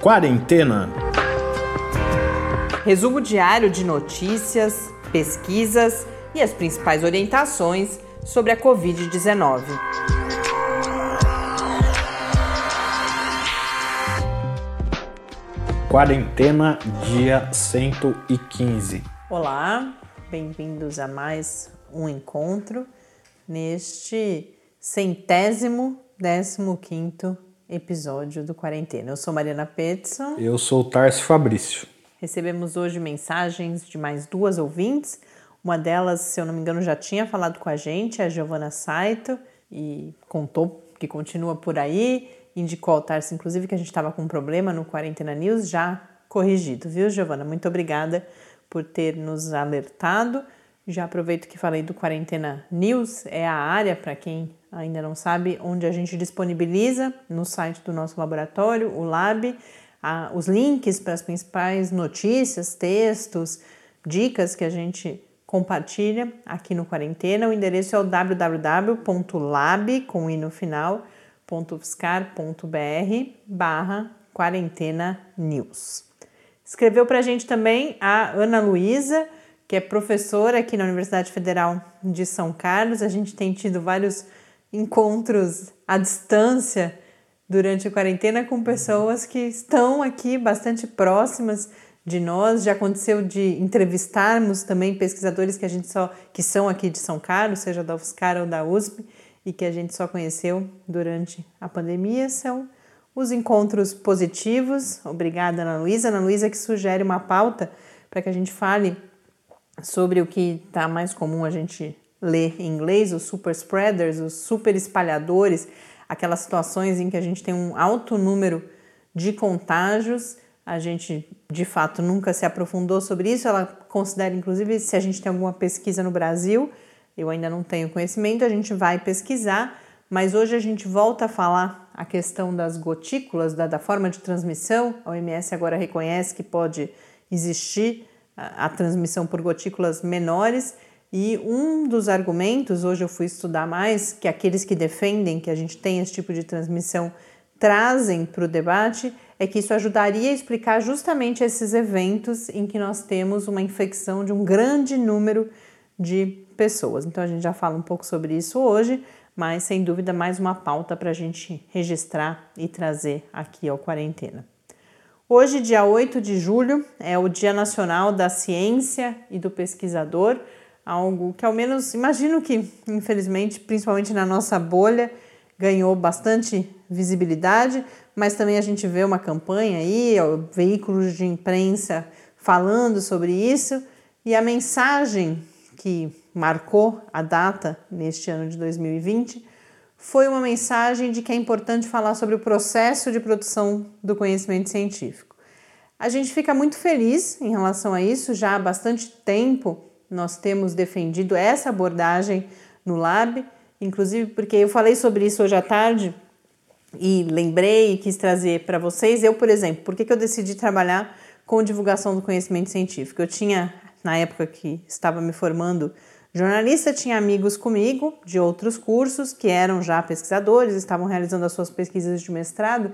Quarentena. Resumo diário de notícias, pesquisas e as principais orientações sobre a Covid-19. Quarentena, dia 115. Olá, bem-vindos a mais um encontro neste centésimo décimo quinto episódio do Quarentena. Eu sou Mariana Petson. Eu sou o Tarso Fabrício. Recebemos hoje mensagens de mais duas ouvintes. Uma delas, se eu não me engano, já tinha falado com a gente, a Giovana Saito, e contou que continua por aí. Indicou ao Tarso, inclusive, que a gente estava com um problema no Quarentena News, já corrigido, viu, Giovana? Muito obrigada por ter nos alertado. Já aproveito que falei do Quarentena News, é a área, para quem ainda não sabe, onde a gente disponibiliza no site do nosso laboratório, o Lab, a, os links para as principais notícias, textos, dicas que a gente compartilha aqui no Quarentena. O endereço é o www.lab, com i no final, barra quarentena news. Escreveu para a gente também a Ana Luísa, que é professora aqui na Universidade Federal de São Carlos. A gente tem tido vários encontros à distância durante a quarentena com pessoas que estão aqui bastante próximas de nós. Já aconteceu de entrevistarmos também pesquisadores que a gente só que são aqui de São Carlos, seja da UFSCar ou da USP, e que a gente só conheceu durante a pandemia. São os encontros positivos. Obrigada, Ana Luísa. Ana Luísa que sugere uma pauta para que a gente fale sobre o que está mais comum a gente ler em inglês, os super spreaders, os super espalhadores, aquelas situações em que a gente tem um alto número de contágios. A gente de fato nunca se aprofundou sobre isso. Ela considera, inclusive, se a gente tem alguma pesquisa no Brasil, eu ainda não tenho conhecimento, a gente vai pesquisar, mas hoje a gente volta a falar a questão das gotículas, da, da forma de transmissão. A OMS agora reconhece que pode existir a, transmissão por gotículas menores. E um dos argumentos, hoje eu fui estudar mais, que aqueles que defendem que a gente tem esse tipo de transmissão trazem para o debate, é que isso ajudaria a explicar justamente esses eventos em que nós temos uma infecção de um grande número de pessoas. Então a gente já fala um pouco sobre isso hoje, mas sem dúvida mais uma pauta para a gente registrar e trazer aqui ao Quarentena. Hoje, dia 8 de julho, é o Dia Nacional da Ciência e do Pesquisador, algo que ao menos imagino que, infelizmente, principalmente na nossa bolha, ganhou bastante visibilidade, mas também a gente vê uma campanha aí, veículos de imprensa falando sobre isso, e a mensagem que marcou a data neste ano de 2020 foi uma mensagem de que é importante falar sobre o processo de produção do conhecimento científico. A gente fica muito feliz em relação a isso, já há bastante tempo nós temos defendido essa abordagem no Lab, inclusive porque eu falei sobre isso hoje à tarde e lembrei e quis trazer para vocês. Eu, por exemplo, por que, que eu decidi trabalhar com divulgação do conhecimento científico? Eu tinha, na época que estava me formando, Jornalista tinha amigos comigo de outros cursos que eram já pesquisadores, estavam realizando as suas pesquisas de mestrado,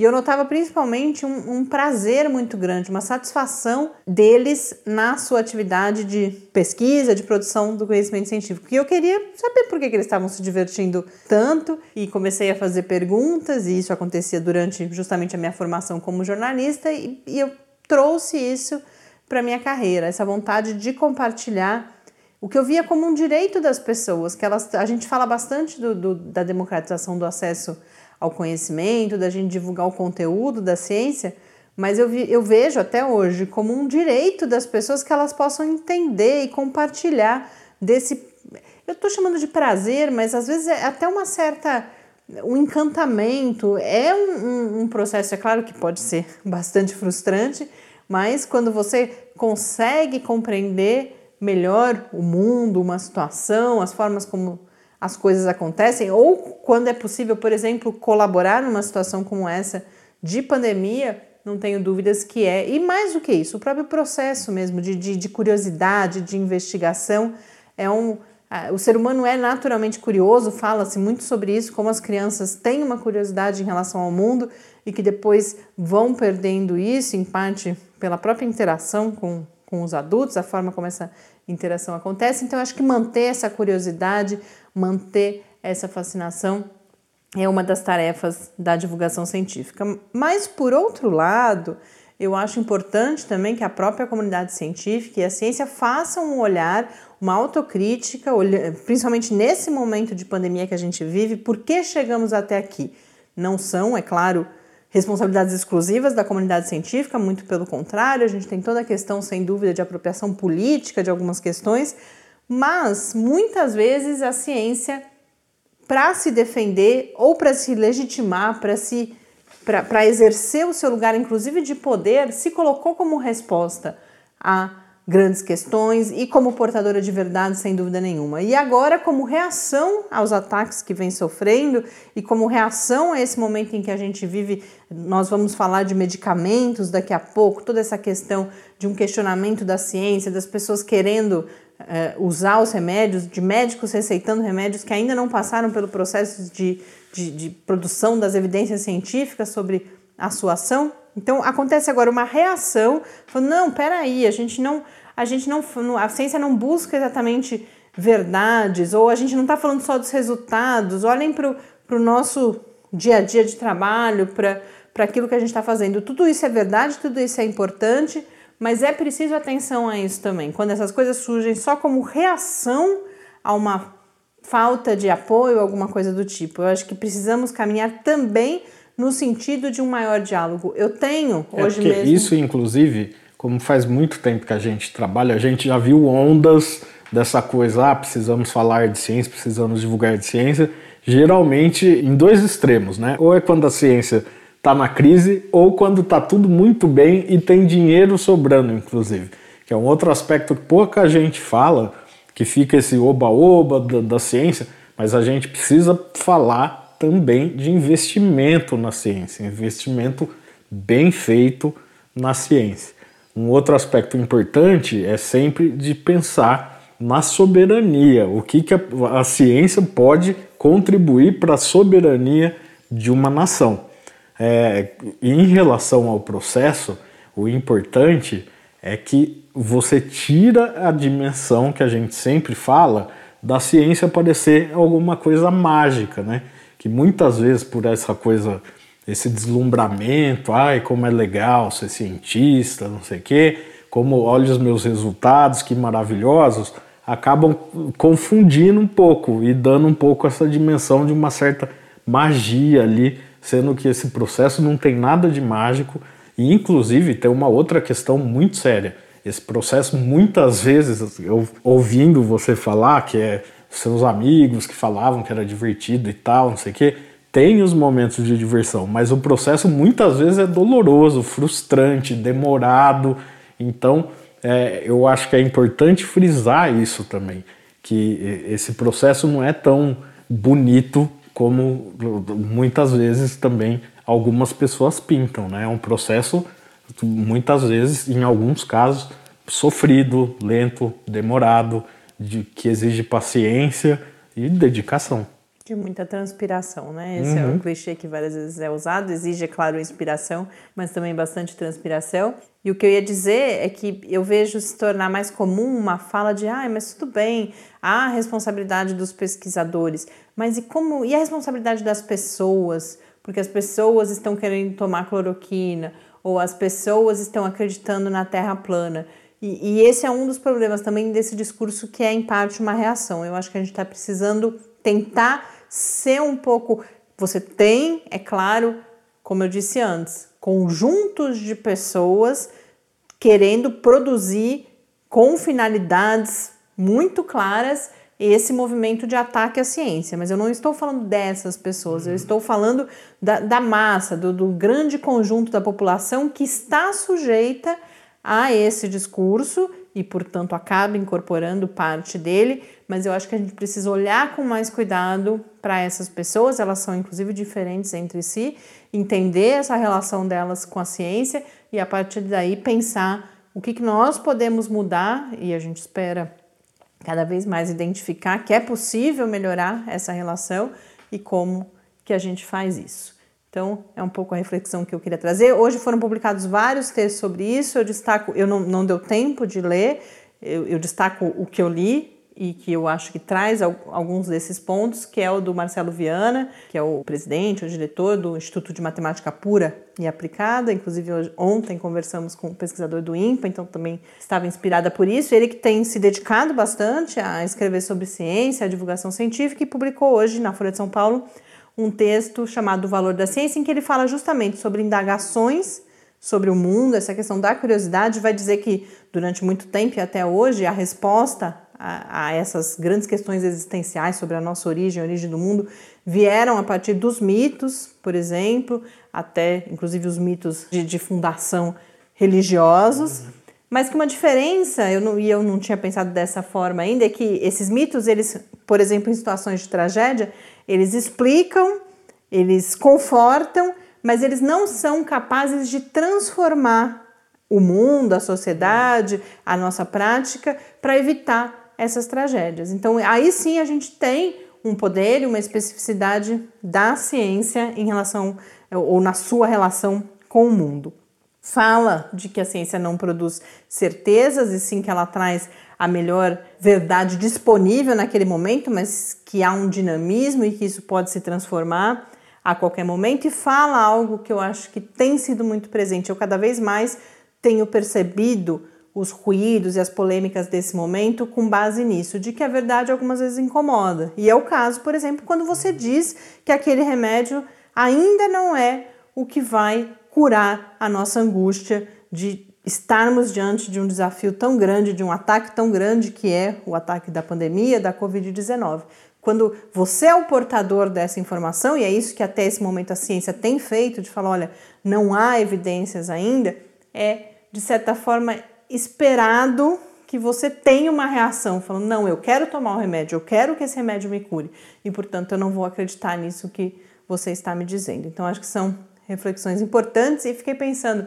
e eu notava principalmente um, um, prazer muito grande, uma satisfação deles na sua atividade de pesquisa, de produção do conhecimento científico. E eu queria saber por que, que eles estavam se divertindo tanto e comecei a fazer perguntas, e isso acontecia durante justamente a minha formação como jornalista, e, e eu trouxe isso para minha carreira, essa vontade de compartilhar o que eu via como um direito das pessoas, que elas, a gente fala bastante do, do, da democratização do acesso ao conhecimento, da gente divulgar o conteúdo da ciência, mas eu, vi, eu vejo até hoje como um direito das pessoas que elas possam entender e compartilhar desse. Eu estou chamando de prazer, mas às vezes é até uma certa. um encantamento. É um, um, um processo, é claro que pode ser bastante frustrante, mas quando você consegue compreender melhor o mundo, uma situação, as formas como as coisas acontecem, ou quando é possível, por exemplo, colaborar numa situação como essa de pandemia, não tenho dúvidas que é. E mais do que isso, o próprio processo mesmo de, de, de curiosidade, de investigação, é um, o ser humano é naturalmente curioso, fala-se muito sobre isso, como as crianças têm uma curiosidade em relação ao mundo e que depois vão perdendo isso, em parte pela própria interação com, com os adultos, a forma como essa interação acontece. Então, acho que manter essa curiosidade, manter essa fascinação é uma das tarefas da divulgação científica. Mas, por outro lado, eu acho importante também que a própria comunidade científica e a ciência façam um olhar, uma autocrítica, principalmente nesse momento de pandemia que a gente vive, por que chegamos até aqui? Não são, é claro, responsabilidades exclusivas da comunidade científica, muito pelo contrário, a gente tem toda a questão, sem dúvida, de apropriação política de algumas questões, mas muitas vezes a ciência, para se defender ou para se legitimar, para se para exercer o seu lugar, inclusive de poder, se colocou como resposta a grandes questões e como portadora de verdade, sem dúvida nenhuma. E agora, como reação aos ataques que vem sofrendo e como reação a esse momento em que a gente vive, nós vamos falar de medicamentos daqui a pouco, toda essa questão de um questionamento da ciência, das pessoas querendo uh, usar os remédios, de médicos receitando remédios que ainda não passaram pelo processo de, de, de produção das evidências científicas sobre a sua ação. Então acontece agora uma reação, falando, não, peraí, a gente não a gente não, a ciência não busca exatamente verdades, ou a gente não está falando só dos resultados, olhem para o nosso dia a dia de trabalho, para aquilo que a gente está fazendo. Tudo isso é verdade, tudo isso é importante, mas é preciso atenção a isso também. Quando essas coisas surgem só como reação a uma falta de apoio, alguma coisa do tipo. Eu acho que precisamos caminhar também no sentido de um maior diálogo. Eu tenho é hoje mesmo. Isso, inclusive, como faz muito tempo que a gente trabalha, a gente já viu ondas dessa coisa, ah, precisamos falar de ciência, precisamos divulgar de ciência, geralmente em dois extremos, né? Ou é quando a ciência está na crise, ou quando está tudo muito bem e tem dinheiro sobrando, inclusive. Que é um outro aspecto que pouca gente fala, que fica esse oba-oba da, da ciência, mas a gente precisa falar também de investimento na ciência, investimento bem feito na ciência. Um outro aspecto importante é sempre de pensar na soberania, o que, que a, a ciência pode contribuir para a soberania de uma nação. É, em relação ao processo, o importante é que você tira a dimensão que a gente sempre fala da ciência parecer alguma coisa mágica, né? Que muitas vezes por essa coisa esse deslumbramento, ai, como é legal ser cientista, não sei o quê, como olha os meus resultados, que maravilhosos, acabam confundindo um pouco e dando um pouco essa dimensão de uma certa magia ali, sendo que esse processo não tem nada de mágico e inclusive tem uma outra questão muito séria. Esse processo muitas vezes, eu ouvindo você falar que é seus amigos que falavam que era divertido e tal, não sei o quê, tem os momentos de diversão, mas o processo muitas vezes é doloroso, frustrante, demorado. Então, é, eu acho que é importante frisar isso também, que esse processo não é tão bonito como muitas vezes também algumas pessoas pintam, né? É um processo muitas vezes, em alguns casos, sofrido, lento, demorado, de, que exige paciência e dedicação. De muita transpiração, né? Esse uhum. é um clichê que várias vezes é usado. Exige, é claro, inspiração, mas também bastante transpiração. E o que eu ia dizer é que eu vejo se tornar mais comum uma fala de, ah, mas tudo bem, há a responsabilidade dos pesquisadores, mas e como e a responsabilidade das pessoas? Porque as pessoas estão querendo tomar cloroquina ou as pessoas estão acreditando na Terra plana. E, e esse é um dos problemas também desse discurso que é em parte uma reação. Eu acho que a gente está precisando tentar ser um pouco. Você tem, é claro, como eu disse antes, conjuntos de pessoas querendo produzir com finalidades muito claras esse movimento de ataque à ciência. Mas eu não estou falando dessas pessoas, eu estou falando da, da massa, do, do grande conjunto da população que está sujeita a esse discurso e, portanto, acaba incorporando parte dele, mas eu acho que a gente precisa olhar com mais cuidado para essas pessoas, elas são inclusive diferentes entre si, entender essa relação delas com a ciência e a partir daí pensar o que, que nós podemos mudar, e a gente espera cada vez mais identificar que é possível melhorar essa relação e como que a gente faz isso. Então, é um pouco a reflexão que eu queria trazer. Hoje foram publicados vários textos sobre isso. Eu destaco, eu não, não deu tempo de ler, eu, eu destaco o que eu li, e que eu acho que traz alguns desses pontos, que é o do Marcelo Viana, que é o presidente, o diretor do Instituto de Matemática Pura e Aplicada. Inclusive, ontem conversamos com o pesquisador do INPA, então também estava inspirada por isso. Ele que tem se dedicado bastante a escrever sobre ciência, a divulgação científica, e publicou hoje na Folha de São Paulo um texto chamado O Valor da Ciência, em que ele fala justamente sobre indagações sobre o mundo, essa questão da curiosidade, vai dizer que durante muito tempo e até hoje a resposta a, essas grandes questões existenciais sobre a nossa origem, a origem do mundo, vieram a partir dos mitos, por exemplo, até inclusive os mitos de, de fundação religiosos. Uhum. Mas que uma diferença, eu não, e eu não tinha pensado dessa forma ainda, é que esses mitos, eles, por exemplo, em situações de tragédia, eles explicam, eles confortam, mas eles não são capazes de transformar o mundo, a sociedade, a nossa prática, para evitar essas tragédias. Então, aí sim a gente tem um poder e uma especificidade da ciência em relação ou na sua relação com o mundo. Fala de que a ciência não produz certezas e sim que ela traz a melhor verdade disponível naquele momento, mas que há um dinamismo e que isso pode se transformar a qualquer momento. E fala algo que eu acho que tem sido muito presente. Eu cada vez mais tenho percebido os ruídos e as polêmicas desse momento com base nisso, de que a verdade algumas vezes incomoda. E é o caso, por exemplo, quando você diz que aquele remédio ainda não é o que vai curar a nossa angústia de estarmos diante de um desafio tão grande, de um ataque tão grande que é o ataque da pandemia, da Covid-19. Quando você é o portador dessa informação, e é isso que até esse momento a ciência tem feito, de falar, olha, não há evidências ainda, é de certa forma esperado que você tenha uma reação, falando, não, eu quero tomar o remédio, eu quero que esse remédio me cure, e portanto eu não vou acreditar nisso que você está me dizendo. Então acho que são reflexões importantes e fiquei pensando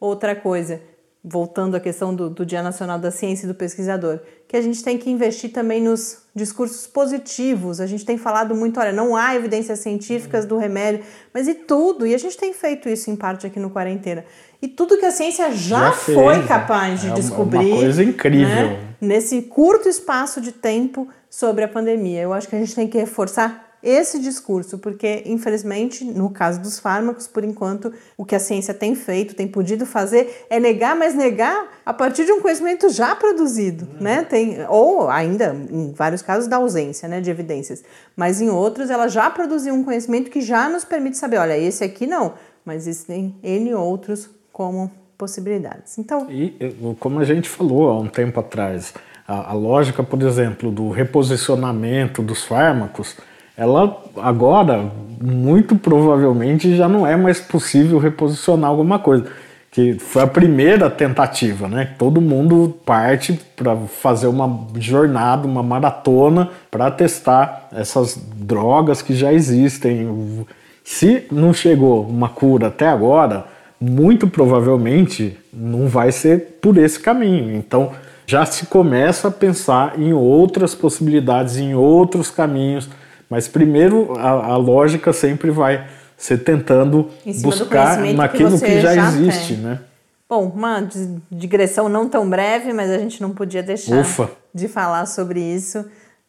outra coisa voltando à questão do, do, Dia Nacional da Ciência e do Pesquisador, que a gente tem que investir também nos discursos positivos. A gente tem falado muito, olha, não há evidências científicas do remédio, mas e tudo, e a gente tem feito isso em parte aqui no Quarentena. E tudo que a ciência já, já foi fez, capaz de é descobrir. Uma coisa incrível. Né, nesse curto espaço de tempo sobre a pandemia. Eu acho que a gente tem que reforçar esse discurso, porque infelizmente, no caso dos fármacos, por enquanto, o que a ciência tem feito, tem podido fazer é negar, mas negar a partir de um conhecimento já produzido, uhum. né? Tem ou ainda em vários casos da ausência, né, de evidências, mas em outros ela já produziu um conhecimento que já nos permite saber, olha, esse aqui não, mas existem N outros como possibilidades. Então, e como a gente falou há um tempo atrás, a, a lógica, por exemplo, do reposicionamento dos fármacos ela agora muito provavelmente já não é mais possível reposicionar alguma coisa. Que foi a primeira tentativa, né? Todo mundo parte para fazer uma jornada, uma maratona para testar essas drogas que já existem. Se não chegou uma cura até agora, muito provavelmente não vai ser por esse caminho. Então já se começa a pensar em outras possibilidades, em outros caminhos mas primeiro a, a lógica sempre vai ser tentando buscar naquilo que, que já, já, existe, tem. né? Bom, uma digressão não tão breve, mas a gente não podia deixar Ufa. de falar sobre isso,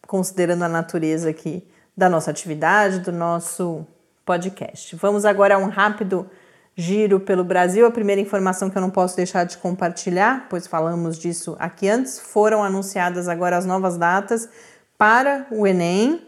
considerando a natureza aqui da nossa atividade, do nosso podcast. Vamos agora a um rápido giro pelo Brasil. A primeira informação que eu não posso deixar de compartilhar, pois falamos disso aqui antes, foram anunciadas agora as novas datas para o Enem.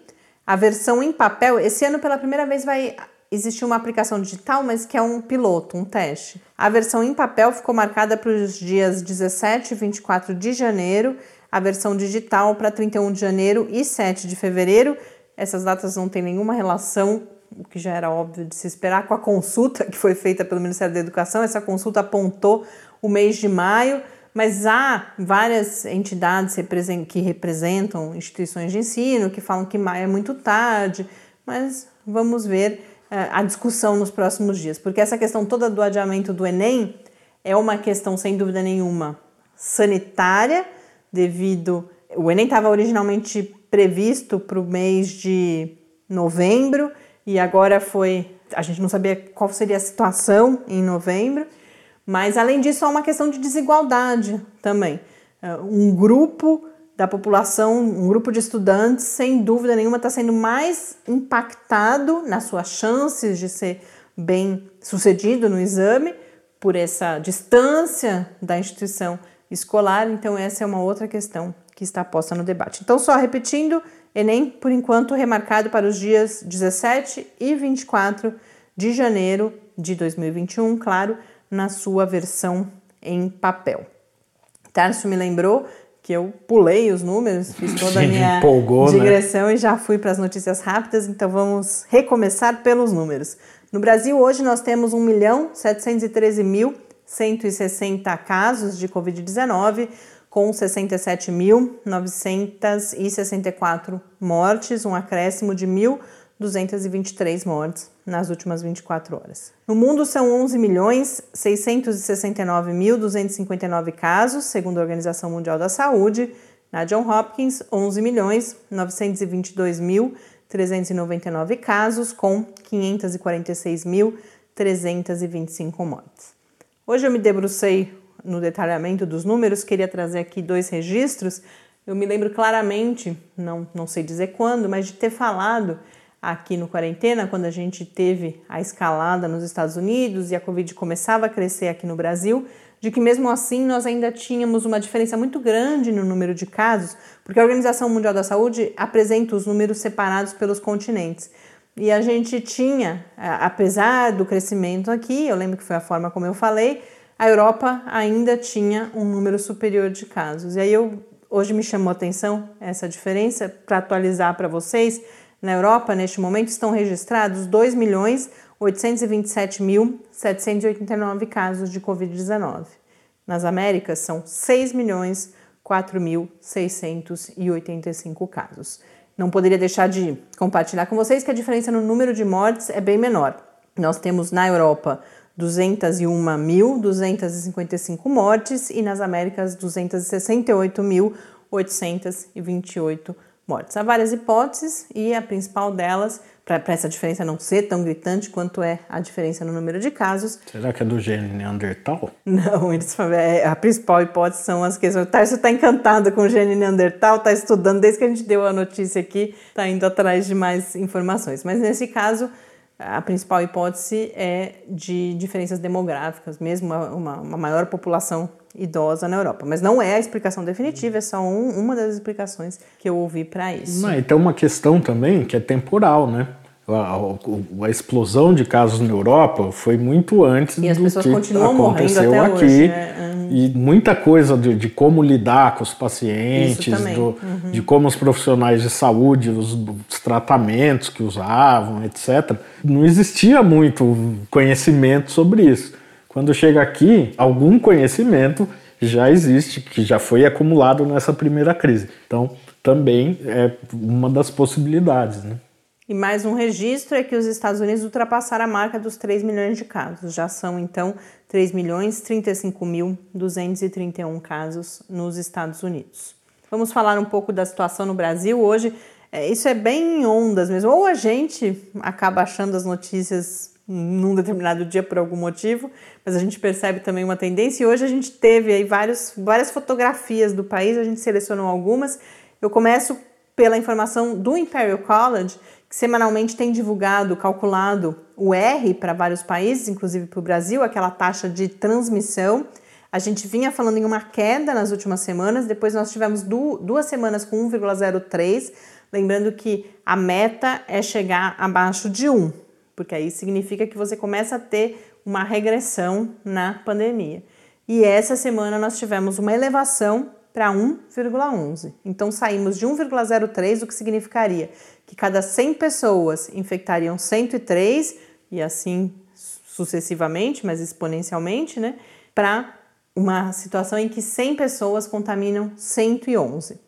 A versão em papel, esse ano pela primeira vez vai existir uma aplicação digital, mas que é um piloto, um teste. A versão em papel ficou marcada para os dias 17 e 24 de janeiro, a versão digital para 31 de janeiro e 7 de fevereiro. Essas datas não têm nenhuma relação, o que já era óbvio de se esperar, com a consulta que foi feita pelo Ministério da Educação. Essa consulta apontou o mês de maio mas há várias entidades que representam instituições de ensino que falam que maio é muito tarde, mas vamos ver eh, a discussão nos próximos dias, porque essa questão toda do adiamento do Enem é uma questão, sem dúvida nenhuma, sanitária, devido o Enem estava originalmente previsto para o mês de novembro e agora foi. A gente não sabia qual seria a situação em novembro, mas além disso, há uma questão de desigualdade também. É, um grupo da população, um grupo de estudantes, sem dúvida nenhuma, está sendo mais impactado nas suas chances de ser bem sucedido no exame por essa distância da instituição escolar. Então, essa é uma outra questão que está posta no debate. Então, só repetindo, Enem, por enquanto, remarcado para os dias 17 e 24 de janeiro de 2021, claro, na sua versão em papel. Tarso me lembrou que eu pulei os números, fiz toda a minha empolgou, né? digressão né? e já fui para as notícias rápidas, então vamos recomeçar pelos números. No Brasil, hoje nós temos 1.713.160 casos de Covid-19, com 67.964 mortes, um acréscimo de 1.223 mortes nas últimas 24 horas. No mundo são 11 milhões 669.259 casos, segundo a Organização Mundial da Saúde. Na John Hopkins, 11 milhões 922.399 casos, com 546.325 mortes. Hoje eu me debrucei no detalhamento dos números, queria trazer aqui dois registros. Eu me lembro claramente, não, não sei dizer quando, mas de ter falado aqui no quarentena, quando a gente teve a escalada nos Estados Unidos e a Covid começava a crescer aqui no Brasil, de que mesmo assim nós ainda tínhamos uma diferença muito grande no número de casos, porque a Organização Mundial da Saúde apresenta os números separados pelos continentes. E a gente tinha, apesar do crescimento aqui, eu lembro que foi a forma como eu falei, a Europa ainda tinha um número superior de casos. E aí eu hoje me chamou a atenção essa diferença para atualizar para vocês na Europa, neste momento, estão registrados 2 milhões 827.789 casos de Covid-19. Nas Américas, são 6 milhões 4.685 casos. Não poderia deixar de compartilhar com vocês que a diferença no número de mortes é bem menor. Nós temos na Europa 201.255 mortes e nas Américas 268.828 mortes. Há várias hipóteses e a principal delas, para essa diferença não ser tão gritante quanto é a diferença no número de casos. Será que é do gene Neandertal? Não, eles, é, a principal hipótese são as questões. Tá, você está encantado com o gene Neandertal, está estudando desde que a gente deu a notícia aqui, está indo atrás de mais informações. Mas nesse caso, a principal hipótese é de diferenças demográficas, mesmo uma, uma, uma maior população idosa na Europa. Mas não é a explicação definitiva, é só um, uma das explicações que eu ouvi para isso. Não, e tem uma questão também que é temporal, né? A, a, explosão de casos na Europa foi muito antes e as do pessoas que continuam aconteceu aqui. Hoje, né? E muita coisa de, de, como lidar com os pacientes, do, uhum. de como os profissionais de saúde, os, os, tratamentos que usavam, etc. Não existia muito conhecimento sobre isso. Quando chega aqui, algum conhecimento já existe, que já foi acumulado nessa primeira crise. Então, também é uma das possibilidades. Né? E mais um registro é que os Estados Unidos ultrapassaram a marca dos 3 milhões de casos. Já são, então, 3 milhões 35 mil 231 casos nos Estados Unidos. Vamos falar um pouco da situação no Brasil. Hoje, é, isso é bem em ondas mesmo. Ou a gente acaba achando as notícias num determinado dia por algum motivo, mas a gente percebe também uma tendência. E hoje a gente teve aí vários, várias fotografias do país, a gente selecionou algumas. Eu começo pela informação do Imperial College, que semanalmente tem divulgado, calculado o R para vários países, inclusive para o Brasil, aquela taxa de transmissão. A gente vinha falando em uma queda nas últimas semanas, depois nós tivemos duas semanas com 1,03, lembrando que a meta é chegar abaixo de 1 porque aí significa que você começa a ter uma regressão na pandemia. E essa semana nós tivemos uma elevação para 1,11. Então saímos de 1,03, o que significaria que cada 100 pessoas infectariam 103 e assim sucessivamente, mas exponencialmente, né, para uma situação em que 100 pessoas contaminam 111.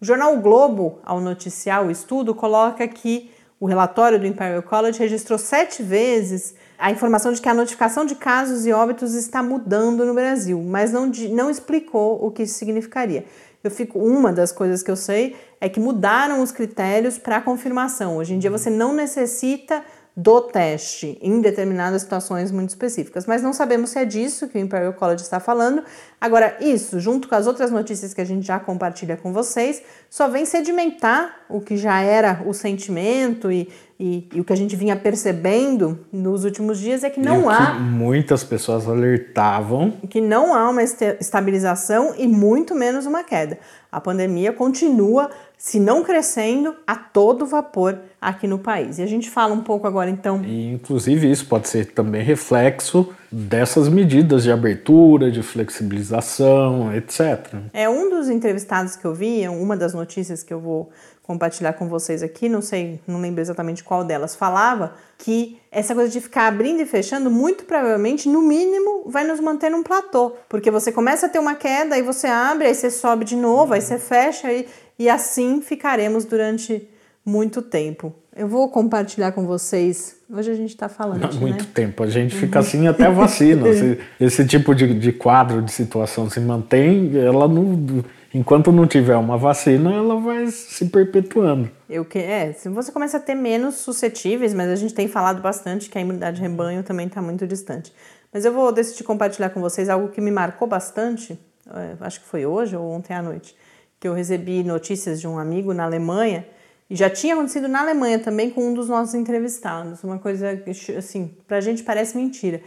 O jornal o Globo, ao noticiar o estudo, coloca que o relatório do Imperial College registrou sete vezes a informação de que a notificação de casos e óbitos está mudando no Brasil, mas não, não explicou o que isso significaria. eu fico. Uma das coisas que eu sei é que mudaram os critérios para confirmação. Hoje em dia você não necessita do teste em determinadas situações muito específicas. Mas não sabemos se é disso que o Imperial College está falando. Agora, isso, junto com as outras notícias que a gente já compartilha com vocês, só vem sedimentar o que já era o sentimento e, e, e o que a gente vinha percebendo nos últimos dias é que não há. Muitas pessoas alertavam. Que não há uma estabilização e muito menos uma queda. A pandemia continua se não crescendo, a todo vapor aqui no país. E a gente fala um pouco agora então. E, inclusive, isso pode ser também reflexo dessas medidas de abertura, de flexibilização, etc. É um dos entrevistados que eu vi, uma das notícias que eu vou compartilhar com vocês aqui, não sei, não lembro exatamente qual delas, falava que essa coisa de ficar abrindo e fechando, muito provavelmente, no mínimo, vai nos manter num platô. Porque você começa a ter uma queda, aí você abre, aí você sobe de novo, aí você fecha, e, e assim ficaremos durante muito tempo. Eu vou compartilhar com vocês. Hoje a gente está falando. Há muito né? tempo. A gente fica assim até a vacina. esse, esse, tipo de, de quadro, de situação se mantém, ela não enquanto não tiver uma vacina, ela vai se perpetuando. Eu que é, se você começa a ter menos suscetíveis, mas a gente tem falado bastante que a imunidade de rebanho também está muito distante. Mas eu vou decidir compartilhar com vocês algo que me marcou bastante, é, acho que foi hoje ou ontem à noite, que eu recebi notícias de um amigo na Alemanha já tinha acontecido na Alemanha também com um dos nossos entrevistados, uma coisa assim, pra gente parece mentira.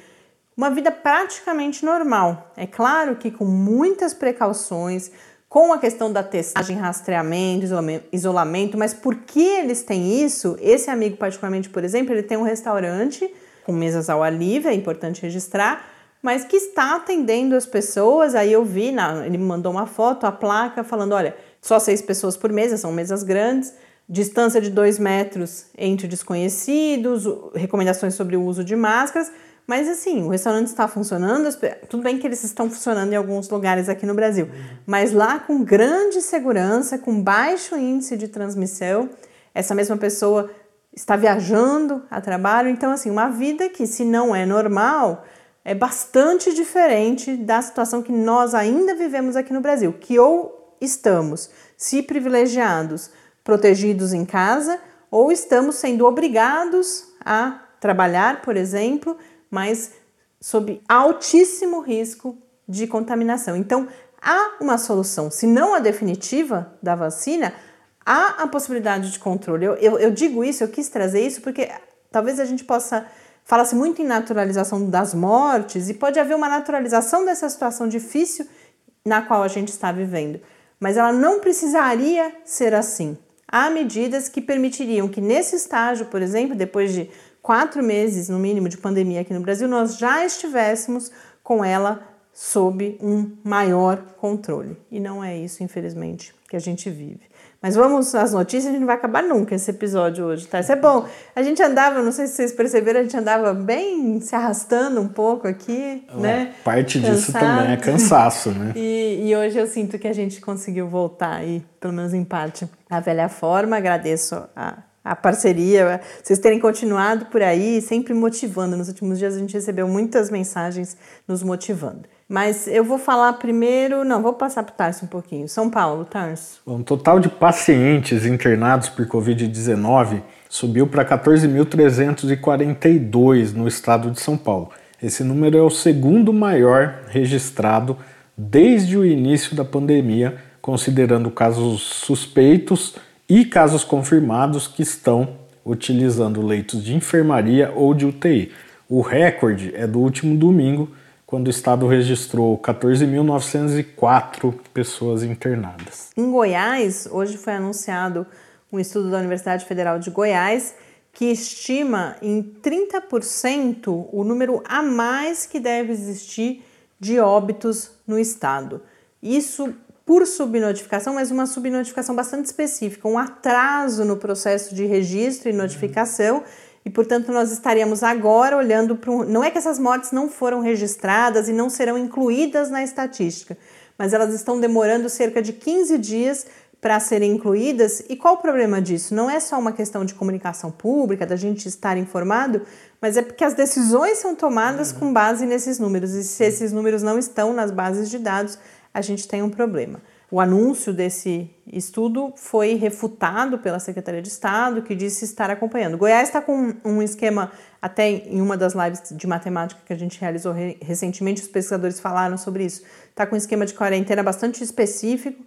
Uma vida praticamente normal. É claro que com muitas precauções, com a questão da testagem, rastreamento, isolamento, mas por que eles têm isso? Esse amigo, particularmente, por exemplo, ele tem um restaurante com mesas ao ar livre, é importante registrar, mas que está atendendo as pessoas. Aí eu vi, ele me mandou uma foto, a placa, falando: olha, só seis pessoas por mesa, são mesas grandes, distância de dois metros entre desconhecidos, recomendações sobre o uso de máscaras. Mas assim, o restaurante está funcionando, tudo bem que eles estão funcionando em alguns lugares aqui no Brasil, mas lá com grande segurança, com baixo índice de transmissão, essa mesma pessoa está viajando a trabalho, então assim, uma vida que se não é normal, é bastante diferente da situação que nós ainda vivemos aqui no Brasil, que ou estamos se privilegiados, protegidos em casa, ou estamos sendo obrigados a trabalhar, por exemplo, mas sob altíssimo risco de contaminação. Então, há uma solução, se não a definitiva da vacina, há a possibilidade de controle. Eu, eu, eu digo isso, eu quis trazer isso porque talvez a gente possa. Fala-se muito em naturalização das mortes e pode haver uma naturalização dessa situação difícil na qual a gente está vivendo. Mas ela não precisaria ser assim. Há medidas que permitiriam que, nesse estágio, por exemplo, depois de quatro meses, no mínimo, de pandemia aqui no Brasil, nós já estivéssemos com ela sob um maior controle. E não é isso, infelizmente, que a gente vive. Mas vamos às notícias, a gente não vai acabar nunca esse episódio hoje, tá? Isso é bom. A gente andava, não sei se vocês perceberam, a gente andava bem se arrastando um pouco aqui, é, né? Parte Cansado. disso também é cansaço, né? E, e, hoje eu sinto que a gente conseguiu voltar aí, pelo menos em parte, à velha forma. Agradeço a a parceria, vocês terem continuado por aí, sempre motivando. Nos últimos dias a gente recebeu muitas mensagens nos motivando. Mas eu vou falar primeiro, não, vou passar para o Tarso um pouquinho. São Paulo, Tarso. O total de pacientes internados por Covid-19 subiu para 14.342 no estado de São Paulo. Esse número é o segundo maior registrado desde o início da pandemia, considerando casos suspeitos e casos confirmados que estão utilizando leitos de enfermaria ou de UTI. O recorde é do último domingo, quando o estado registrou 14.904 pessoas internadas. Em Goiás, hoje foi anunciado um estudo da Universidade Federal de Goiás que estima em 30% o número a mais que deve existir de óbitos no estado. Isso por subnotificação, mas uma subnotificação bastante específica, um atraso no processo de registro e notificação. E, portanto, nós estaríamos agora olhando para um. Não é que essas mortes não foram registradas e não serão incluídas na estatística, mas elas estão demorando cerca de 15 dias para serem incluídas. E qual o problema disso? Não é só uma questão de comunicação pública, da gente estar informado, mas é porque as decisões são tomadas com base nesses números. E se esses números não estão nas bases de dados, a gente tem um problema. O anúncio desse estudo foi refutado pela Secretaria de Estado, que disse estar acompanhando. Goiás está com um esquema, até em uma das lives de matemática que a gente realizou recentemente, os pesquisadores falaram sobre isso. Está com um esquema de quarentena bastante específico,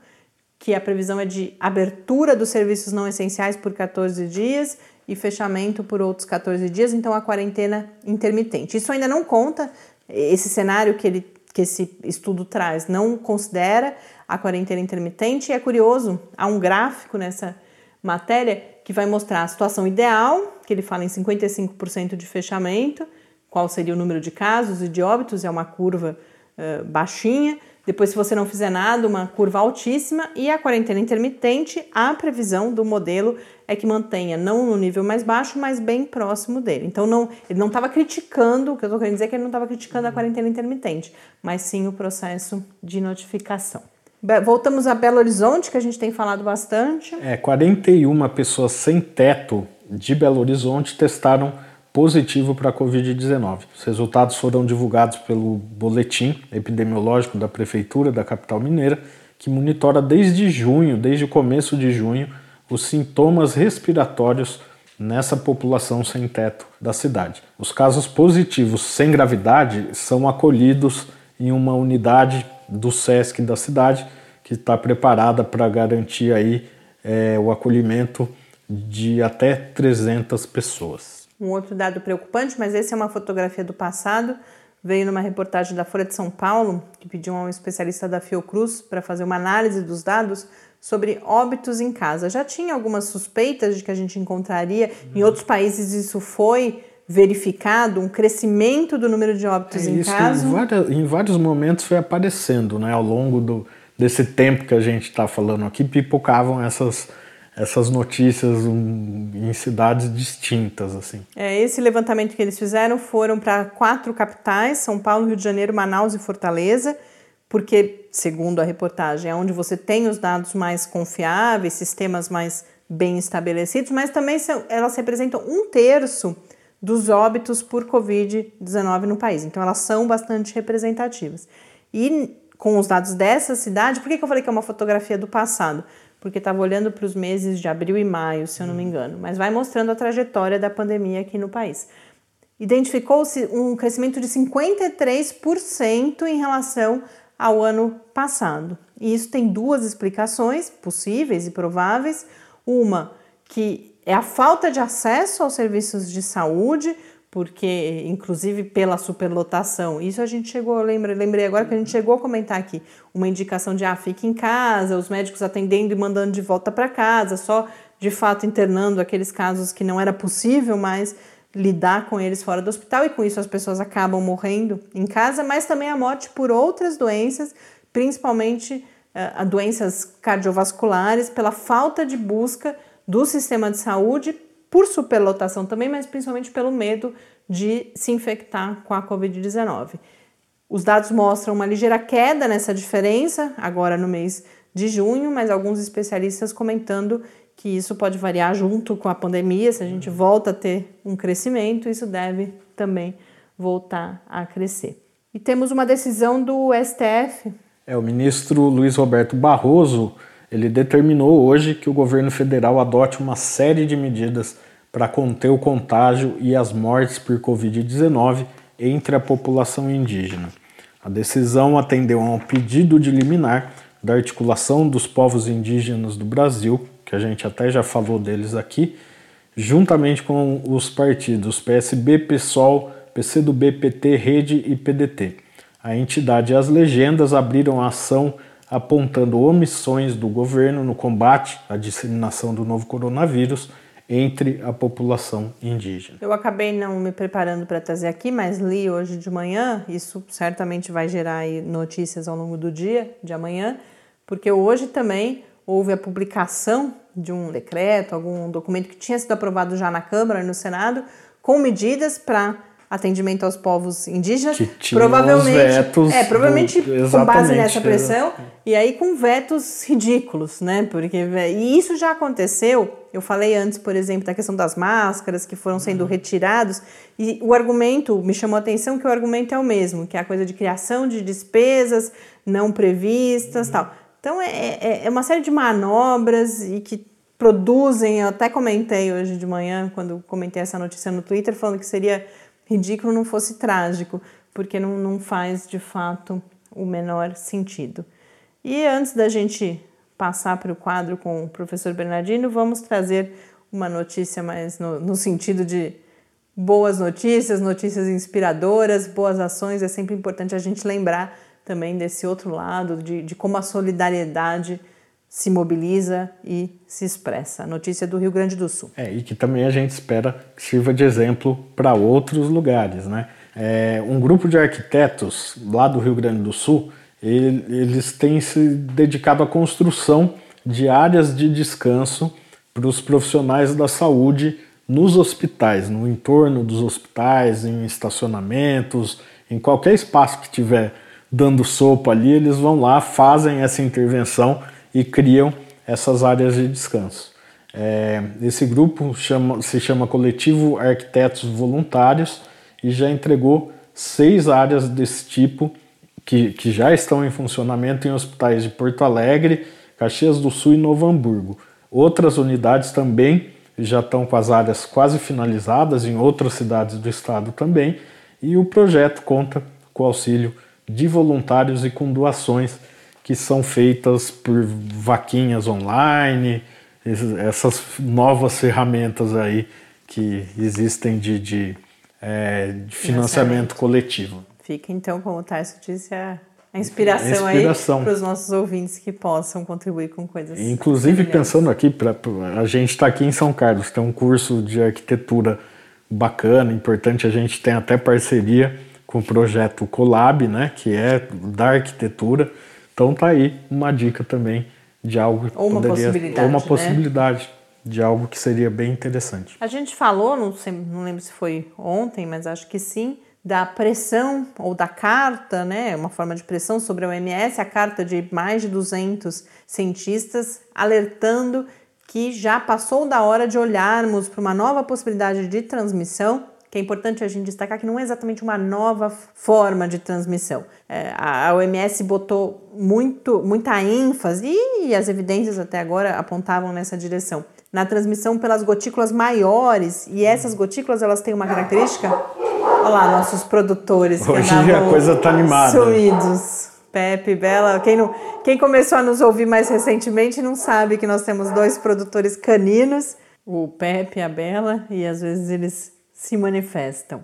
que a previsão é de abertura dos serviços não essenciais por 14 dias e fechamento por outros 14 dias, então a quarentena intermitente. Isso ainda não conta, esse cenário que ele que esse estudo traz não considera a quarentena intermitente. E é curioso, há um gráfico nessa matéria que vai mostrar a situação ideal, que ele fala em 55% de fechamento, qual seria o número de casos e de óbitos, é uma curva uh, baixinha. Depois, se você não fizer nada, uma curva altíssima. E a quarentena intermitente, a previsão do modelo é que mantenha não no nível mais baixo, mas bem próximo dele. Então, não, ele não estava criticando, o que eu estou querendo dizer é que ele não estava criticando a quarentena intermitente, mas sim o processo de notificação. Voltamos a Belo Horizonte, que a gente tem falado bastante. É, 41 pessoas sem teto de Belo Horizonte testaram positivo para a Covid-19. Os resultados foram divulgados pelo boletim epidemiológico da Prefeitura da capital mineira, que monitora desde junho, desde o começo de junho, os sintomas respiratórios nessa população sem teto da cidade. Os casos positivos sem gravidade são acolhidos em uma unidade do SESC da cidade, que está preparada para garantir aí é, o acolhimento de até 300 pessoas. Um outro dado preocupante, mas esse é uma fotografia do passado, veio numa reportagem da Folha de São Paulo, que pediu a um especialista da Fiocruz para fazer uma análise dos dados sobre óbitos em casa. Já tinha algumas suspeitas de que a gente encontraria, em outros países isso foi verificado um crescimento do número de óbitos é, em casa. Em, várias, em vários momentos foi aparecendo, né, ao longo do, desse tempo que a gente está falando aqui, pipocavam essas, essas notícias um, em cidades distintas. assim. É, esse levantamento que eles fizeram foram para quatro capitais, São Paulo, Rio de Janeiro, Manaus e Fortaleza, porque, segundo a reportagem, é onde você tem os dados mais confiáveis, sistemas mais bem estabelecidos, mas também são, elas representam um terço dos óbitos por Covid-19 no país. Então, elas são bastante representativas. E com os dados dessa cidade, por que, que eu falei que é uma fotografia do passado? Porque estava olhando para os meses de abril e maio, se eu não me engano, mas vai mostrando a trajetória da pandemia aqui no país. Identificou-se um crescimento de 53% em relação ao ano passado. E isso tem duas explicações possíveis e prováveis. Uma, que é a falta de acesso aos serviços de saúde, porque inclusive pela superlotação, isso a gente chegou, lembrei, lembrei agora que a gente chegou a comentar aqui, uma indicação de ah, fique em casa, os médicos atendendo e mandando de volta para casa, só de fato internando aqueles casos que não era possível mais lidar com eles fora do hospital e com isso as pessoas acabam morrendo em casa, mas também a morte por outras doenças, principalmente uh, doenças cardiovasculares, pela falta de busca do sistema de saúde, por superlotação também, mas principalmente pelo medo de se infectar com a Covid-19. Os dados mostram uma ligeira queda nessa diferença, agora no mês de junho, mas alguns especialistas comentando que isso pode variar junto com a pandemia, se a gente volta a ter um crescimento, isso deve também voltar a crescer. E temos uma decisão do STF. É, o ministro Luiz Roberto Barroso ele determinou hoje que o governo federal adote uma série de medidas para conter o contágio e as mortes por Covid-19 entre a população indígena. A decisão atendeu a um pedido de liminar da articulação dos povos indígenas do Brasil, que a gente até já falou deles aqui, juntamente com os partidos PSB, PSOL, PCdoB, PT, Rede e PDT. A entidade e as legendas abriram a ação apontando omissões do governo no combate à disseminação do novo coronavírus entre a população indígena. Eu acabei não me preparando para trazer aqui, mas li hoje de manhã, isso certamente vai gerar notícias ao longo do dia de amanhã, porque hoje também houve a publicação de um decreto, algum documento que tinha sido aprovado já na Câmara e no Senado, com medidas para atendimento aos povos indígenas, que provavelmente, vetos é, provavelmente do, com base nessa pressão e aí com vetos ridículos, né? Porque e isso já aconteceu. Eu falei antes, por exemplo, da questão das máscaras que foram sendo uhum. retirados e o argumento me chamou a atenção que o argumento é o mesmo, que é a coisa de criação de despesas não previstas, uhum. tal. Então é, é, é uma série de manobras e que produzem, eu até comentei hoje de manhã, quando comentei essa notícia no Twitter, falando que seria ridículo não fosse trágico, porque não, não faz de fato o menor sentido. E antes da gente passar para o quadro com o professor Bernardino, vamos trazer uma notícia mais no, no sentido de boas notícias, notícias inspiradoras, boas ações. É sempre importante a gente lembrar também desse outro lado, de, de como a solidariedade se mobiliza e se expressa. Notícia do Rio Grande do Sul. É, e que também a gente espera que sirva de exemplo para outros lugares. Né? É, um grupo de arquitetos lá do Rio Grande do Sul, ele, eles têm se dedicado à construção de áreas de descanso para os profissionais da saúde nos hospitais, no entorno dos hospitais, em estacionamentos, em qualquer espaço que tiver dando sopa ali, eles vão lá, fazem essa intervenção e criam essas áreas de descanso. É, esse grupo chama, se chama Coletivo Arquitetos Voluntários e já entregou seis áreas desse tipo que, que já estão em funcionamento em hospitais de Porto Alegre, Caxias do Sul e Novo Hamburgo. Outras unidades também já estão com as áreas quase finalizadas em outras cidades do estado também, e o projeto conta com o auxílio de voluntários e com doações que são feitas por vaquinhas online, essas novas ferramentas aí que existem de, de, é, de financiamento coletivo. Fica então, como o Tarso disse, a, a inspiração, inspiração. aí para os nossos ouvintes que possam contribuir com coisas. Inclusive, pensando aqui, pra, a gente está aqui em São Carlos, tem um curso de arquitetura bacana, importante, a gente tem até parceria com o projeto Colab, né, que é da arquitetura. Então tá aí uma dica também de algo ou uma poderia, possibilidade, ou uma né? possibilidade de algo que seria bem interessante. A gente falou, não, sei, não lembro se foi ontem, mas acho que sim, da pressão ou da carta, né, uma forma de pressão sobre a OMS, a carta de mais de 200 cientistas alertando que já passou da hora de olharmos para uma nova possibilidade de transmissão que é importante a gente destacar que não é exatamente uma nova forma de transmissão. É, a OMS botou muito, muita ênfase e as evidências até agora apontavam nessa direção. Na transmissão pelas gotículas maiores, e essas gotículas elas têm uma característica. Olha lá, nossos produtores. Hoje a coisa tá animada. Suídos. Pepe, Bela. Quem, não, quem começou a nos ouvir mais recentemente não sabe que nós temos dois produtores caninos, o Pepe e a Bela, e às vezes eles se manifestam.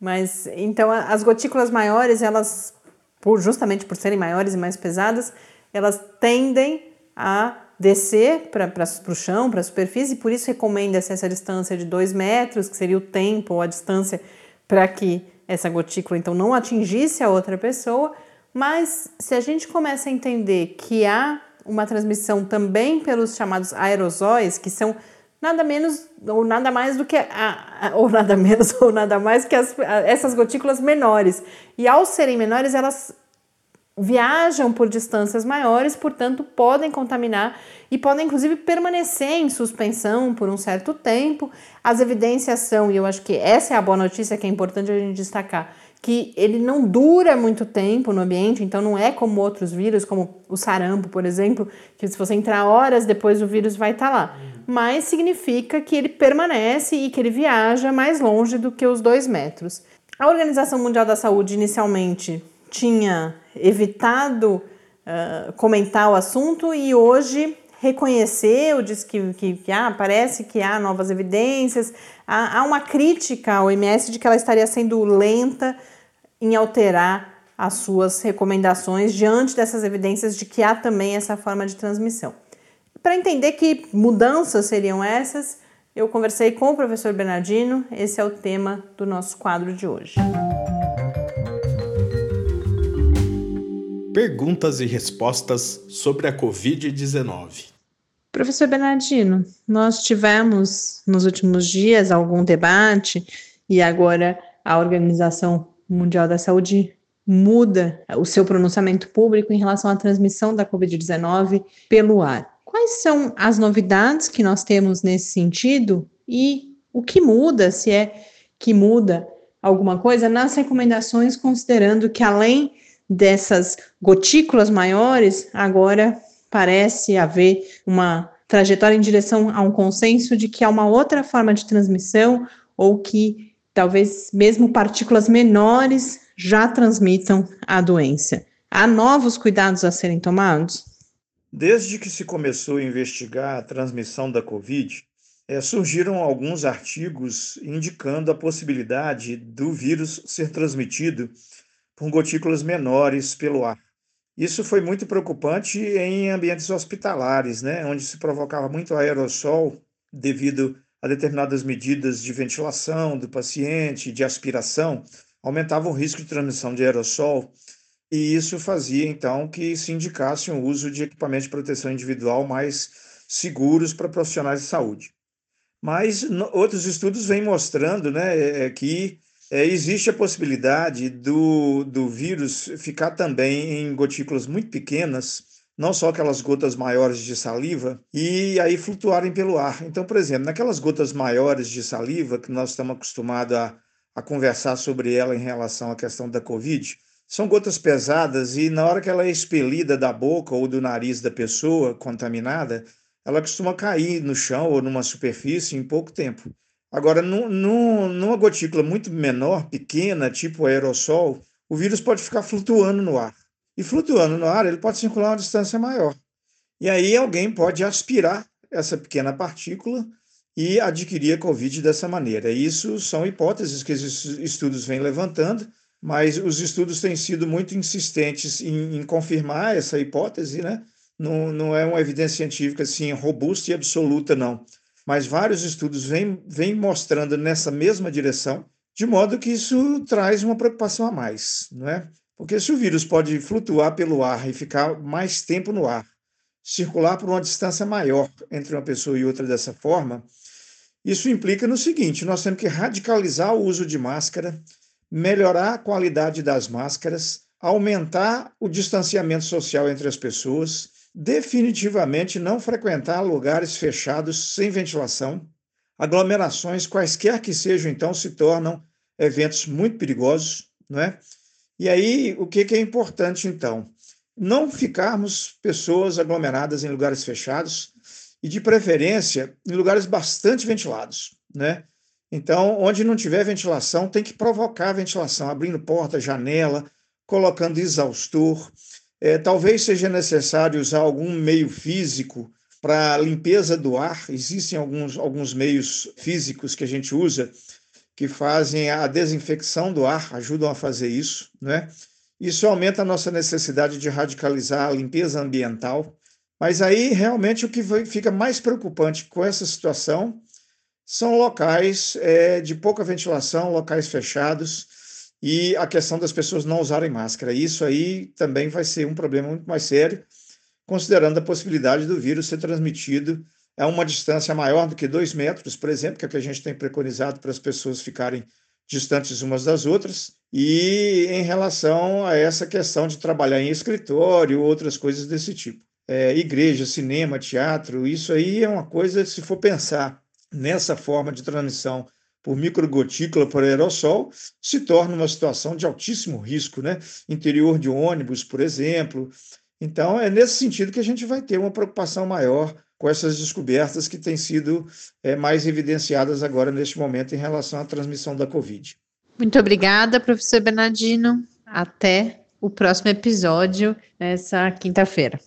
Mas então as gotículas maiores, elas, por, justamente por serem maiores e mais pesadas, elas tendem a descer para o chão, para a superfície, e por isso recomenda-se essa distância de 2 metros, que seria o tempo ou a distância para que essa gotícula então não atingisse a outra pessoa. Mas se a gente começa a entender que há uma transmissão também pelos chamados aerosóis, que são nada menos ou nada mais do que a, ou nada menos ou nada mais que as, a, essas gotículas menores. E ao serem menores, elas viajam por distâncias maiores, portanto, podem contaminar e podem inclusive permanecer em suspensão por um certo tempo. As evidências são, e eu acho que essa é a boa notícia que é importante a gente destacar, que ele não dura muito tempo no ambiente, então não é como outros vírus, como o sarampo, por exemplo, que se você entrar horas depois o vírus vai estar tá lá. Mas significa que ele permanece e que ele viaja mais longe do que os dois metros. A Organização Mundial da Saúde inicialmente tinha evitado uh, comentar o assunto e hoje reconheceu, diz que, que, que ah, parece que há novas evidências, há, há uma crítica à OMS de que ela estaria sendo lenta em alterar as suas recomendações diante dessas evidências de que há também essa forma de transmissão. Para entender que mudanças seriam essas, eu conversei com o professor Bernardino, esse é o tema do nosso quadro de hoje. Perguntas e respostas sobre a Covid-19. Professor Bernardino, nós tivemos nos últimos dias algum debate e agora a Organização Mundial da Saúde muda o seu pronunciamento público em relação à transmissão da Covid-19 pelo ar. Quais são as novidades que nós temos nesse sentido e o que muda, se é que muda alguma coisa, nas recomendações, considerando que além dessas gotículas maiores, agora parece haver uma trajetória em direção a um consenso de que há uma outra forma de transmissão ou que talvez mesmo partículas menores já transmitam a doença. Há novos cuidados a serem tomados? Desde que se começou a investigar a transmissão da Covid, é, surgiram alguns artigos indicando a possibilidade do vírus ser transmitido por gotículas menores pelo ar. Isso foi muito preocupante em ambientes hospitalares, né, onde se provocava muito aerossol devido a determinadas medidas de ventilação do paciente, de aspiração, aumentava o risco de transmissão de aerossol, e isso fazia então que se indicasse o uso de equipamentos de proteção individual mais seguros para profissionais de saúde. Mas no, outros estudos vêm mostrando né, é, é, que é, existe a possibilidade do, do vírus ficar também em gotículas muito pequenas, não só aquelas gotas maiores de saliva, e aí flutuarem pelo ar. Então, por exemplo, naquelas gotas maiores de saliva, que nós estamos acostumados a, a conversar sobre ela em relação à questão da Covid, são gotas pesadas e na hora que ela é expelida da boca ou do nariz da pessoa contaminada, ela costuma cair no chão ou numa superfície em pouco tempo. Agora, num, num, numa gotícula muito menor, pequena, tipo aerossol, o vírus pode ficar flutuando no ar. E flutuando no ar, ele pode circular uma distância maior. E aí alguém pode aspirar essa pequena partícula e adquirir a Covid dessa maneira. Isso são hipóteses que esses estudos vêm levantando, mas os estudos têm sido muito insistentes em, em confirmar essa hipótese, né? não, não é uma evidência científica assim robusta e absoluta, não. Mas vários estudos vêm, vêm mostrando nessa mesma direção, de modo que isso traz uma preocupação a mais, não é? Porque se o vírus pode flutuar pelo ar e ficar mais tempo no ar, circular por uma distância maior entre uma pessoa e outra dessa forma, isso implica no seguinte: nós temos que radicalizar o uso de máscara, melhorar a qualidade das máscaras, aumentar o distanciamento social entre as pessoas, definitivamente não frequentar lugares fechados sem ventilação. Aglomerações, quaisquer que sejam, então, se tornam eventos muito perigosos, não é? E aí, o que, que é importante, então? Não ficarmos pessoas aglomeradas em lugares fechados e, de preferência, em lugares bastante ventilados, né? Então, onde não tiver ventilação, tem que provocar ventilação, abrindo porta, janela, colocando exaustor, é, talvez seja necessário usar algum meio físico para limpeza do ar. Existem alguns, alguns meios físicos que a gente usa que fazem a desinfecção do ar, ajudam a fazer isso, né? Isso aumenta a nossa necessidade de radicalizar a limpeza ambiental. Mas aí, realmente, o que fica mais preocupante com essa situação são locais é, de pouca ventilação, locais fechados, e a questão das pessoas não usarem máscara. Isso aí também vai ser um problema muito mais sério, considerando a possibilidade do vírus ser transmitido a uma distância maior do que dois metros, por exemplo, que é o que a gente tem preconizado para as pessoas ficarem distantes umas das outras, e em relação a essa questão de trabalhar em escritório, outras coisas desse tipo. É, igreja, cinema, teatro, isso aí é uma coisa, se for pensar nessa forma de transmissão por microgotícula por aerossol, se torna uma situação de altíssimo risco, né? Interior de ônibus, por exemplo. Então, é nesse sentido que a gente vai ter uma preocupação maior com essas descobertas que têm sido é, mais evidenciadas agora neste momento em relação à transmissão da Covid. Muito obrigada, professor Bernardino. Até o próximo episódio, nessa quinta-feira.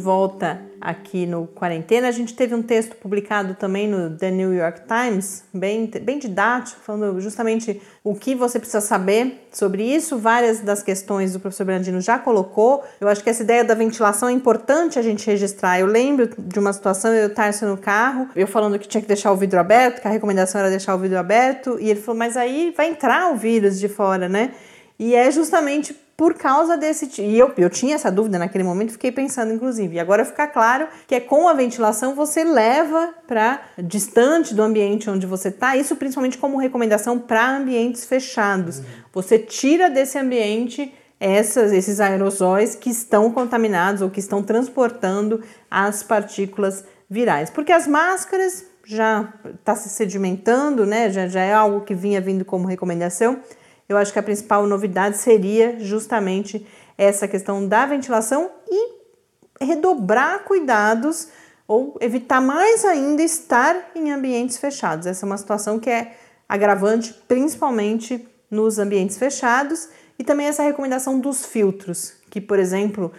Volta aqui no Quarentena. A gente teve um texto publicado também no The New York Times, bem, bem didático, falando justamente o que você precisa saber sobre isso. Várias das questões o professor Brandino já colocou. Eu acho que essa ideia da ventilação é importante a gente registrar. Eu lembro de uma situação, eu estava no carro, eu falando que tinha que deixar o vidro aberto, que a recomendação era deixar o vidro aberto, e ele falou, mas aí vai entrar o vírus de fora, né? E é justamente por causa desse. E eu, eu tinha essa dúvida naquele momento, fiquei pensando, inclusive. E agora fica claro que é com a ventilação você leva para distante do ambiente onde você está, isso principalmente como recomendação para ambientes fechados. Uhum. Você tira desse ambiente essas, esses aerosóis que estão contaminados ou que estão transportando as partículas virais. Porque as máscaras já está se sedimentando, né? Já, já é algo que vinha vindo como recomendação. Eu acho que a principal novidade seria justamente essa questão da ventilação e redobrar cuidados ou evitar mais ainda estar em ambientes fechados. Essa é uma situação que é agravante, principalmente nos ambientes fechados, e também essa recomendação dos filtros, que, por exemplo,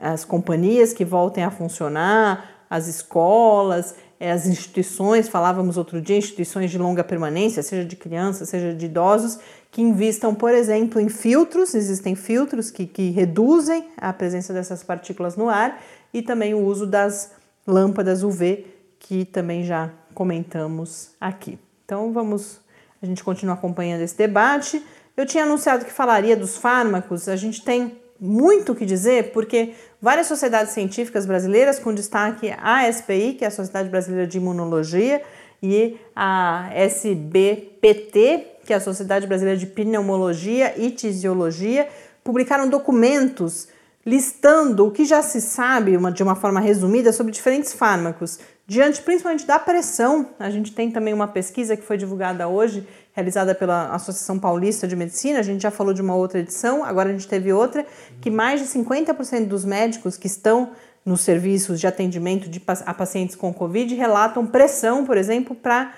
as companhias que voltem a funcionar, as escolas, eh, as instituições, falávamos outro dia, instituições de longa permanência, seja de crianças, seja de idosos, que invistam, por exemplo, em filtros, existem filtros que, que reduzem a presença dessas partículas no ar, e também o uso das lâmpadas UV, que também já comentamos aqui. Então vamos, a gente continua acompanhando esse debate. Eu tinha anunciado que falaria dos fármacos, a gente tem muito o que dizer, porque várias sociedades científicas brasileiras, com destaque a SPI, que é a Sociedade Brasileira de Imunologia, e a SBPT, que é a Sociedade Brasileira de Pneumologia e Tisiologia, publicaram documentos listando o que já se sabe uma, de uma forma resumida sobre diferentes fármacos. Diante principalmente da pressão, a gente tem também uma pesquisa que foi divulgada hoje, realizada pela Associação Paulista de Medicina. A gente já falou de uma outra edição, agora a gente teve outra, que mais de 50% dos médicos que estão nos serviços de atendimento de, a pacientes com Covid relatam pressão, por exemplo, para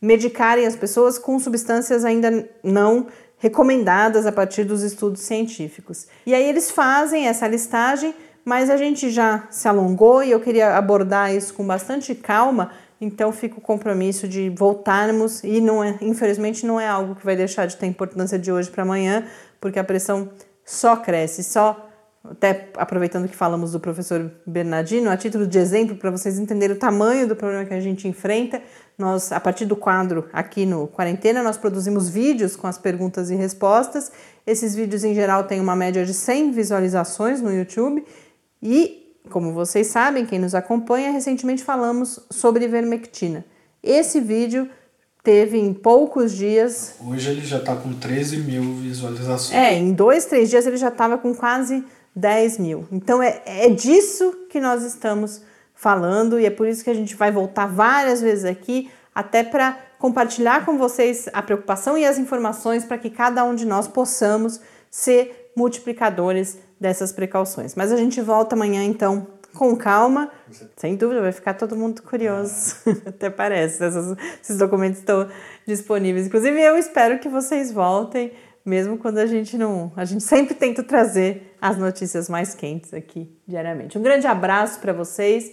medicarem as pessoas com substâncias ainda não recomendadas a partir dos estudos científicos. E aí eles fazem essa listagem, mas a gente já se alongou e eu queria abordar isso com bastante calma, então fica o compromisso de voltarmos e não é, infelizmente não é algo que vai deixar de ter importância de hoje para amanhã, porque a pressão só cresce, só até aproveitando que falamos do professor Bernardino, a título de exemplo para vocês entenderem o tamanho do problema que a gente enfrenta, nós, a partir do quadro aqui no Quarentena, nós produzimos vídeos com as perguntas e respostas. Esses vídeos, em geral, têm uma média de 100 visualizações no YouTube. E, como vocês sabem, quem nos acompanha, recentemente falamos sobre ivermectina. Esse vídeo teve em poucos dias. Hoje ele já está com 13 mil visualizações. É, em dois, três dias ele já estava com quase 10 mil. Então é, é disso que nós estamos falando e é por isso que a gente vai voltar várias vezes aqui, até para compartilhar com vocês a preocupação e as informações para que cada um de nós possamos ser multiplicadores dessas precauções. Mas a gente volta amanhã então com calma, sem dúvida, vai ficar todo mundo curioso. Até parece, essas, esses documentos estão disponíveis. Inclusive, eu espero que vocês voltem, mesmo quando a gente não. A gente sempre tenta trazer as notícias mais quentes aqui diariamente. Um grande abraço para vocês.